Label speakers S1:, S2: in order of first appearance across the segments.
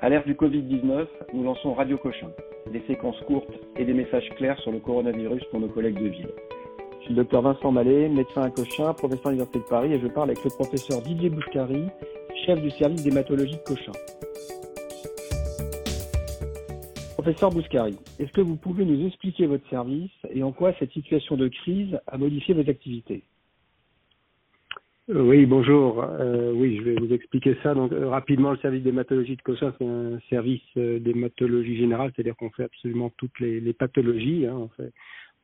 S1: À l'ère du Covid-19, nous lançons Radio Cochin, des séquences courtes et des messages clairs sur le coronavirus pour nos collègues de ville. Je suis le docteur Vincent Mallet, médecin à Cochin, professeur à l'Université de Paris, et je parle avec le professeur Didier Bouchkari, chef du service d'hématologie de Cochin. Professeur Bouskari, est-ce que vous pouvez nous expliquer votre service et en quoi cette situation de crise a modifié vos activités?
S2: Oui, bonjour. Euh, oui, je vais vous expliquer ça. Donc, euh, rapidement, le service d'hématologie de Cochin, c'est un service d'hématologie générale, c'est-à-dire qu'on fait absolument toutes les, pathologies, hein,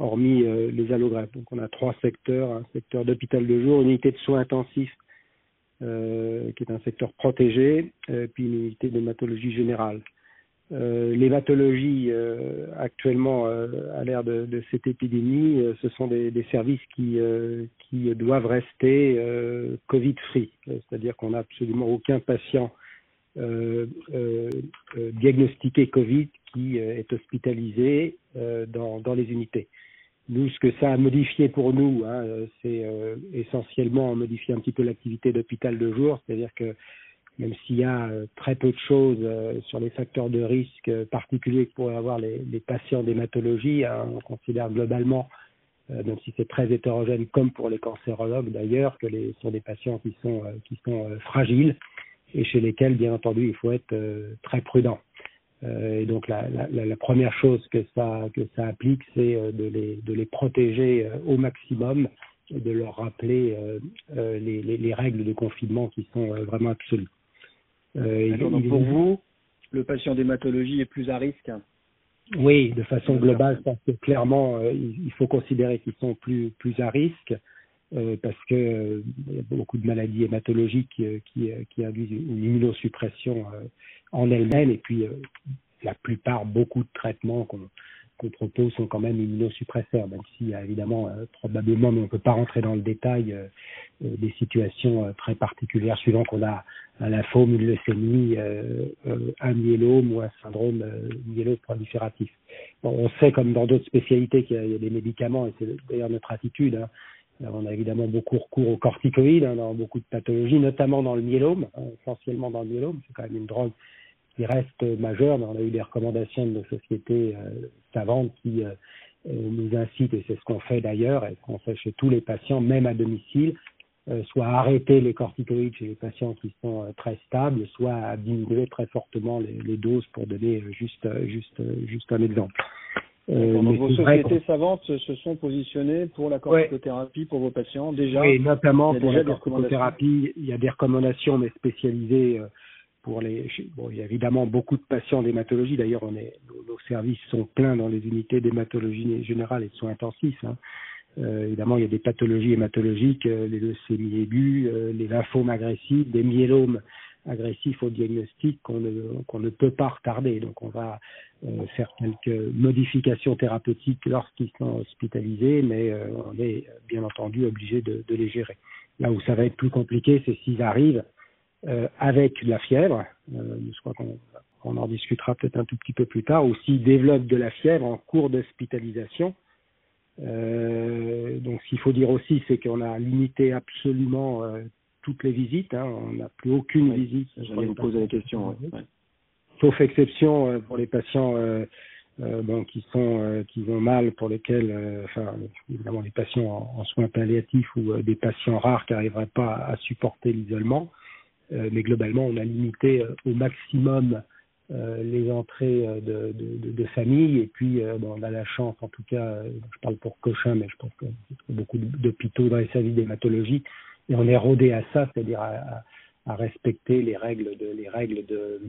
S2: hormis les allogreffes. Donc, on a trois secteurs un secteur d'hôpital de jour, une unité de soins intensifs, qui est un secteur protégé, puis une unité d'hématologie générale. Euh, l'hématologie euh, actuellement euh, à l'ère de, de, cette épidémie, ce sont des, des services qui, qui doivent rester Covid-free, c'est-à-dire qu'on n'a absolument aucun patient diagnostiqué Covid qui est hospitalisé dans, dans, les unités. Nous, ce que ça a modifié pour nous, hein, c'est essentiellement modifier un petit peu l'activité d'hôpital de jour, c'est-à-dire que même s'il y a euh, très peu de choses euh, sur les facteurs de risque euh, particuliers que pourraient avoir les, patients d'hématologie, hein, on considère globalement, même si c'est très hétérogène, comme pour les cancérologues d'ailleurs, que les sont des patients qui sont qui sont fragiles et chez lesquels, bien entendu, il faut être très prudent. et donc la, première chose que ça que ça applique, c'est de les de les protéger au maximum, de leur rappeler les, règles de confinement qui sont vraiment absolues.
S1: Euh, donc pour vous, le patient d'hématologie est plus à risque
S2: Oui, de façon globale, parce que clairement, euh, il faut considérer qu'ils sont plus, plus à risque. Euh, parce que euh, y a beaucoup de maladies hématologiques euh, qui, qui induisent une immunosuppression en elles-mêmes et puis la plupart, beaucoup de traitements qu'on qu'on propose sont quand même immunosuppresseurs, même a évidemment probablement, mais on ne peut pas rentrer dans le détail, des situations très particulières suivant qu'on a un lymphome, une leucémie, euh, euh, un myélome ou un syndrome euh, myélome prolifératif. Bon, on sait, comme dans d'autres spécialités, qu'il y, a des médicaments, et c'est d'ailleurs notre attitude. Hein. on a évidemment beaucoup recours aux corticoïdes hein, dans beaucoup de pathologies, notamment dans le myélome, hein, essentiellement dans le myélome. C'est quand même une drogue qui reste majeure. Mais on a eu des recommandations de nos sociétés euh, savantes qui nous incitent, et c'est ce qu'on fait d'ailleurs, et ce qu'on fait chez tous les patients, même à domicile, euh, soit arrêter les corticoïdes chez les patients qui sont euh, très stables, soit à diminuer très fortement les, les doses pour donner euh, juste, juste, juste un exemple.
S1: Euh, donc vos sociétés savantes se sont positionnées pour la corticothérapie pour vos patients déjà
S2: Oui, notamment pour la corticothérapie. Il y a des recommandations, mais spécialisées pour les. Bon, il y a évidemment beaucoup de patients d'hématologie. D'ailleurs, on est, nos, services sont pleins dans les unités d'hématologie générale et de soins intensifs. Hein. Euh, évidemment, il y a des pathologies hématologiques, euh, les leucémies aiguës, euh, les lymphomes agressifs, des myélomes agressifs au diagnostic qu'on ne, qu'on ne peut pas retarder. Donc, on va faire quelques modifications thérapeutiques lorsqu'ils sont hospitalisés, mais on est bien entendu obligé de, de, les gérer. Là où ça va être plus compliqué, c'est s'ils arrivent avec de la fièvre. je crois qu'on on en discutera peut-être un tout petit peu plus tard, ou s'ils développent de la fièvre en cours d'hospitalisation euh, donc, ce qu'il faut dire aussi, c'est qu'on a limité absolument euh, toutes les visites. Hein. On n'a plus aucune visite.
S1: J'allais vous poser la question.
S2: Sauf exception euh, pour les patients euh, euh, bon, qui sont qui vont mal, pour lesquels, enfin, évidemment, les patients en, en soins palliatifs ou des patients rares qui n'arriveraient pas à supporter l'isolement. Mais globalement, on a limité au maximum euh, les entrées euh, de, de, de, famille et puis euh, bon, on a la chance en tout cas je parle pour Cochin mais je pense que beaucoup d'hôpitaux dans les services d'hématologie et on est rodé à ça c'est-à-dire à, à, respecter les règles de les règles de,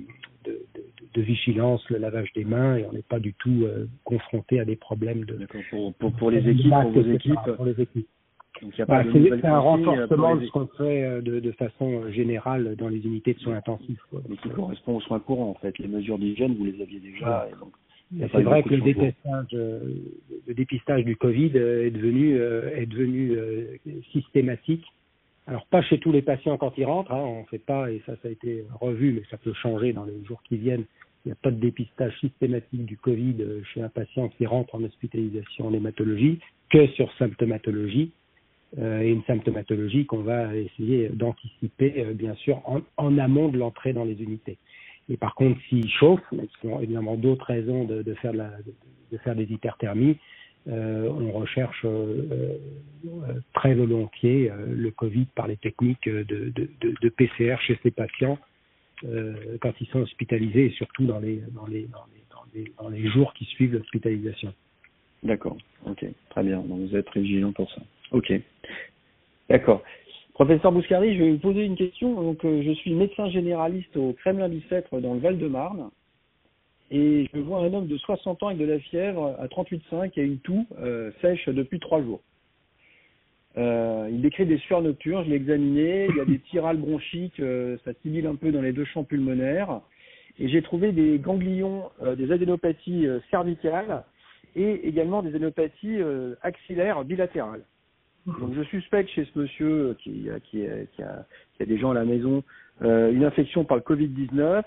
S2: de, de, vigilance le lavage des mains et on n'est pas du tout confronté à des problèmes de
S1: pour, pour, pour, les équipes pour vos équipes.
S2: pour les équipes c'est un renforcement de ce qu'on fait euh, de, de, façon générale dans les unités de soins intensifs. Quoi.
S1: Mais qui correspond aux soins courants, en fait. Les mesures d'hygiène, vous les aviez déjà.
S2: C'est vrai que le dépistage, euh, le dépistage du Covid euh, est devenu, est devenu systématique. Alors pas chez tous les patients quand ils rentrent, hein, on fait pas, et ça ça a été revu, mais ça peut changer dans les jours qui viennent. Il n'y a pas de dépistage systématique du Covid chez un patient qui rentre en hospitalisation en hématologie, que sur symptomatologie euh, et une symptomatologie qu'on va essayer d'anticiper, euh, bien sûr, en, amont de l'entrée dans les unités. Et par contre, s'il chauffe, mais ce sont évidemment d'autres raisons de, faire de, faire des hyperthermies, euh, on recherche euh, euh, très volontiers le Covid par les techniques de, PCR chez ces patients quand ils sont hospitalisés et surtout dans les, dans les, dans les, dans les, dans les jours qui suivent l'hospitalisation.
S1: D'accord, ok, très bien. Donc vous êtes vigilant pour ça. Ok, d'accord. Professeur Bouscari, je vais vous poser une question. Donc, je suis médecin généraliste au Kremlin-Bicêtre dans le Val-de-Marne et je vois un homme de 60 ans avec de la fièvre à 38,5 et une toux euh, sèche depuis trois jours. Euh, il décrit des sueurs nocturnes, je l'ai examiné, il y a des tirales bronchiques, euh, ça tibile un peu dans les deux champs pulmonaires, et j'ai trouvé des ganglions, euh, des adénopathies euh, cervicales et également des adénopathies axillaires bilatérales. Donc je suspecte chez ce monsieur qui, qui, qui, a, des gens à la maison une infection par le Covid-19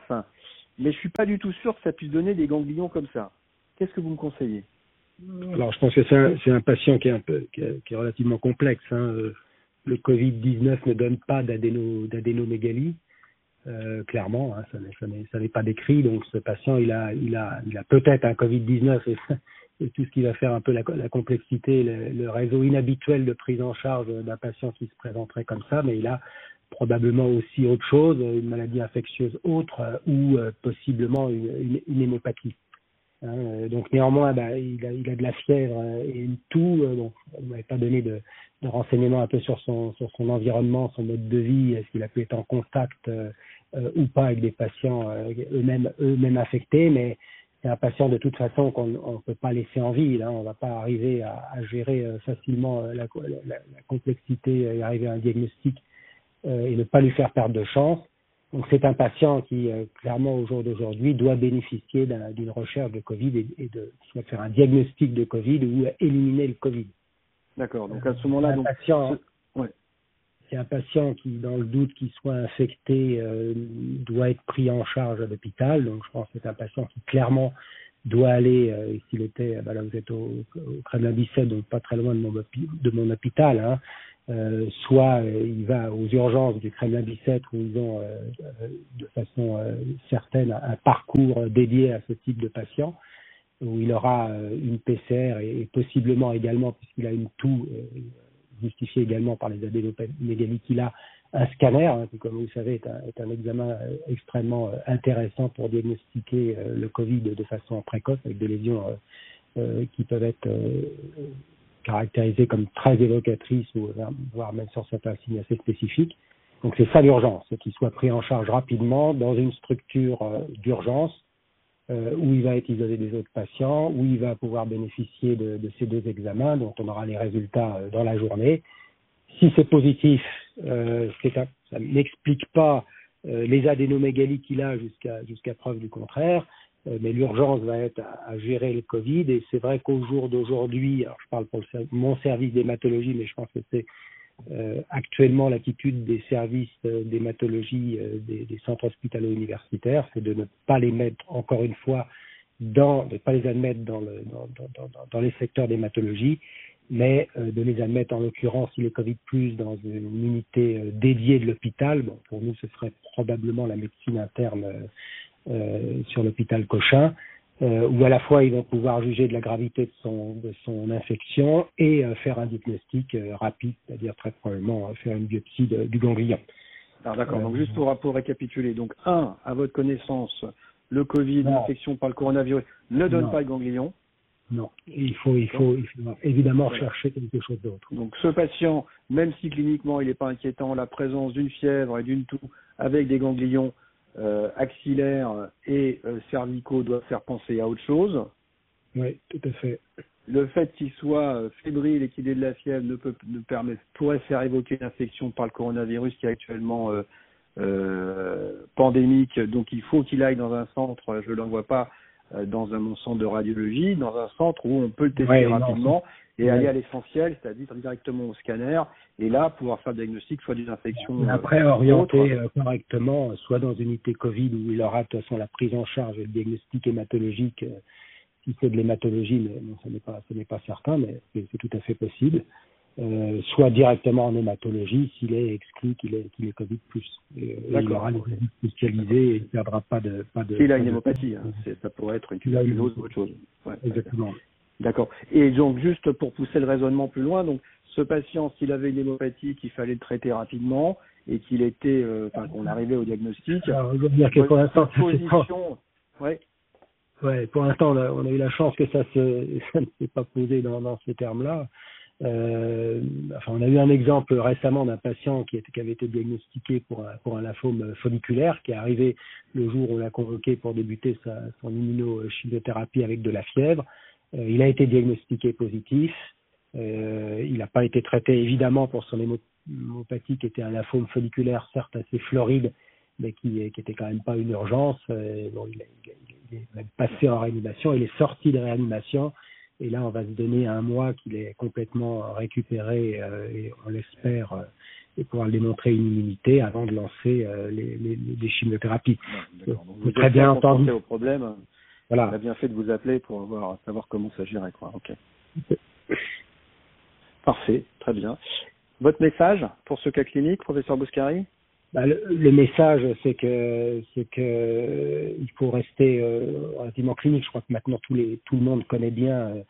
S1: mais je suis pas du tout sûr que ça puisse donner des ganglions comme ça. Qu'est-ce que vous me conseillez?
S2: Alors, je pense que c'est un, patient qui est, relativement complexe. Hein. Euh, le Covid-19 ne donne pas d'adénomégalie, euh, clairement, hein, ça n'est pas décrit. Donc, ce patient, il a, il a, il a peut-être un Covid-19 et, et, tout ce qui va faire un peu la, complexité, le, réseau inhabituel de prise en charge d'un patient qui se présenterait comme ça, mais il a probablement aussi autre chose, une maladie infectieuse autre euh, ou euh, possiblement une, une, hémopathie. Hein, euh, donc néanmoins, bah, il, a, il, a, de la fièvre et une toux. donc, on ne m'avait pas donné de, renseignements un peu sur son, son environnement, son mode de vie, est-ce qu'il a pu être en contact ou pas avec des patients eux-mêmes eux-mêmes affectés, mais c'est un patient de toute façon qu'on ne peut pas laisser en vie. Là, on ne va pas arriver à, à gérer facilement la, la, la, complexité et arriver à un diagnostic euh, et ne pas lui faire perdre de chance. Donc c'est un patient qui, euh, clairement, au jour d'aujourd'hui, doit bénéficier d'une recherche de Covid et, et de soit faire un diagnostic de Covid ou éliminer le Covid.
S1: D'accord. Donc à ce moment-là,
S2: donc patient. C'est un patient qui, dans le doute qu'il soit infecté, euh, doit être pris en charge à l'hôpital. Donc je pense que c'est un patient qui clairement doit aller, euh, s'il était, bah là vous êtes au, au Kremlin 17, donc pas très loin de mon, de mon hôpital, hein, euh, soit euh, il va aux urgences du Kremlin Bicêtre où ils ont euh, de façon certaine un parcours dédié à ce type de patient, où il aura une PCR et, possiblement également, puisqu'il a une toux justifiée également par les adénopamégalies qu'il a, un scanner, hein, qui comme vous le savez est un, examen extrêmement intéressant pour diagnostiquer le Covid de façon précoce avec des lésions qui peuvent être caractérisée comme très évocatrice ou voire même sur certains signes assez spécifiques. Donc c'est ça l'urgence, qu'il soit pris en charge rapidement dans une structure euh, d'urgence euh, où il va être isolé des autres patients, où il va pouvoir bénéficier de, de ces deux examens dont on aura les résultats euh, dans la journée. Si c'est positif, euh, un, ça n'explique pas euh, les adénomégalies qu'il a jusqu'à jusqu'à preuve du contraire. Euh, mais l'urgence va être à, à, gérer le Covid. Et c'est vrai qu'au jour d'aujourd'hui, je parle pour le, mon service d'hématologie, mais je pense que c'est actuellement l'attitude des services euh, d'hématologie euh, des, des, centres hospitalo-universitaires, c'est de ne pas les mettre encore une fois dans, de ne pas les admettre dans, le, dans, dans, dans, les secteurs d'hématologie, mais euh, de les admettre en l'occurrence, si les Covid plus dans une unité euh, dédiée de l'hôpital. Bon, pour nous, ce serait probablement la médecine interne euh, sur l'hôpital Cochin, euh, où à la fois ils vont pouvoir juger de la gravité de son, de son infection et euh, faire un diagnostic euh, rapide, c'est-à-dire très probablement faire une biopsie de, du ganglion.
S1: Alors d'accord, donc juste pour, pour récapituler, donc un, à votre connaissance, le Covid, l'infection par le coronavirus ne donne
S2: non.
S1: pas le ganglion.
S2: Non, il faut, il faut, il faut évidemment rechercher quelque chose d'autre.
S1: Donc ce patient, même si cliniquement il n'est pas inquiétant, la présence d'une fièvre et d'une toux avec des ganglions euh, axillaires et euh, cervicaux doivent faire penser à autre chose.
S2: Oui, tout à fait.
S1: Le fait qu'il soit euh, fébrile et qu'il ait de la fièvre ne peut ne permet, pourrait faire évoquer une infection par le coronavirus qui est actuellement euh, pandémique. Donc il faut qu'il aille dans un centre, je ne l'envoie pas dans un mon centre de radiologie, dans un centre où on peut le tester
S2: ouais,
S1: rapidement et aller à l'essentiel, c'est-à-dire directement au scanner, et là pouvoir faire le diagnostic soit d'une infection.
S2: Et après orienter euh, correctement, soit dans une unité Covid où il aura de toute façon la prise en charge et le diagnostic hématologique, euh, si c'est de l'hématologie, mais non, ce n'est pas, ce n'est pas certain, mais c'est tout à fait possible. euh, soit directement en hématologie s'il est exclu qu'il est, qu'il est Covid plus. Et, il aura les spécialisés et il ne perdra pas de. Pas de
S1: s'il a une hémopathie, hein, ça pourrait être une tuberculose ou autre chose.
S2: Ouais, Exactement.
S1: D'accord. Et donc, juste pour pousser le raisonnement plus loin, donc ce patient, s'il avait une hémopathie qu'il fallait le traiter rapidement et qu'il était, euh, enfin, qu'on arrivait au diagnostic.
S2: Alors, je veux dire que pour l'instant, position, ouais. Ouais, pour l'instant, on a, on a, eu la chance que ça, se, ça ne s'est pas posé dans, dans ces termes-là. Euh, enfin, on a eu un exemple récemment d'un patient qui, était, qui, avait été diagnostiqué pour un, pour un lymphome folliculaire, qui est arrivé le jour où on l'a convoqué pour débuter sa, son immunochimiothérapie avec de la fièvre. Euh, il a été diagnostiqué positif. Euh, il n'a pas été traité évidemment pour son hémopathie qui était un lymphome folliculaire certes assez floride, mais qui, qui était quand même pas une urgence. Euh, bon, il, il, est même passé en réanimation, il est sorti de réanimation. Et là, on va se donner un mois qu'il est complètement récupéré euh, et on l'espère euh, et pouvoir démontrer une immunité avant de lancer euh, les, les, les, chimiothérapies.
S1: vous très bien entendu. au problème. Voilà. On a bien fait de vous appeler pour avoir, savoir comment ça gérait. Quoi. Ok. Parfait, très bien. Votre message pour ce cas clinique, professeur Bouscari
S2: bah, le, le, message, c'est que c'est que il faut rester euh, relativement clinique. Je crois que maintenant les, tout le monde connaît bien euh,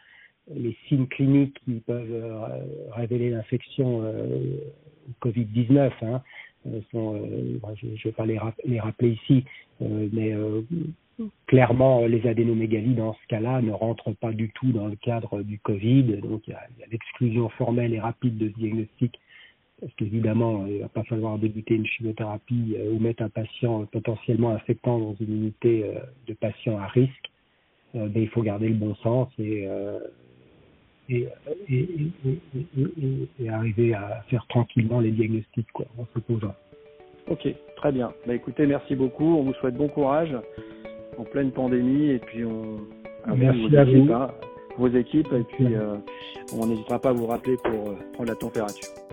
S2: les signes cliniques qui peuvent euh, révéler l'infection au Covid-19. Hein. Sont, je ne vais pas les, les rappeler ici, mais clairement, les adénomégalies, dans ce cas-là, ne rentrent pas du tout dans le cadre du Covid. Donc, il y a, l'exclusion formelle et rapide de ce diagnostic parce qu'évidemment, il ne va pas falloir débuter une chimiothérapie euh, ou mettre un patient potentiellement infectant dans une unité euh, de patients à risque. Euh, mais il faut garder le bon sens et, arriver à faire tranquillement les diagnostics quoi, en se posant.
S1: Ok, très bien. Bah, écoutez, merci beaucoup. On vous souhaite bon courage en pleine pandémie et puis on.
S2: Merci vos à vous.
S1: Hein, vos équipes et puis on n'hésitera pas à vous rappeler pour prendre la température.